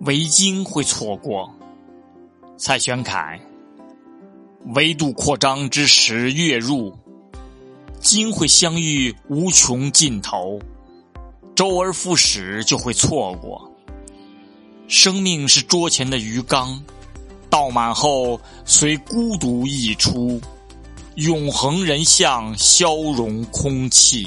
唯今会错过。蔡玄凯，维度扩张之时月入，今会相遇无穷尽头，周而复始就会错过。生命是桌前的鱼缸，倒满后随孤独溢出，永恒人像消融空气。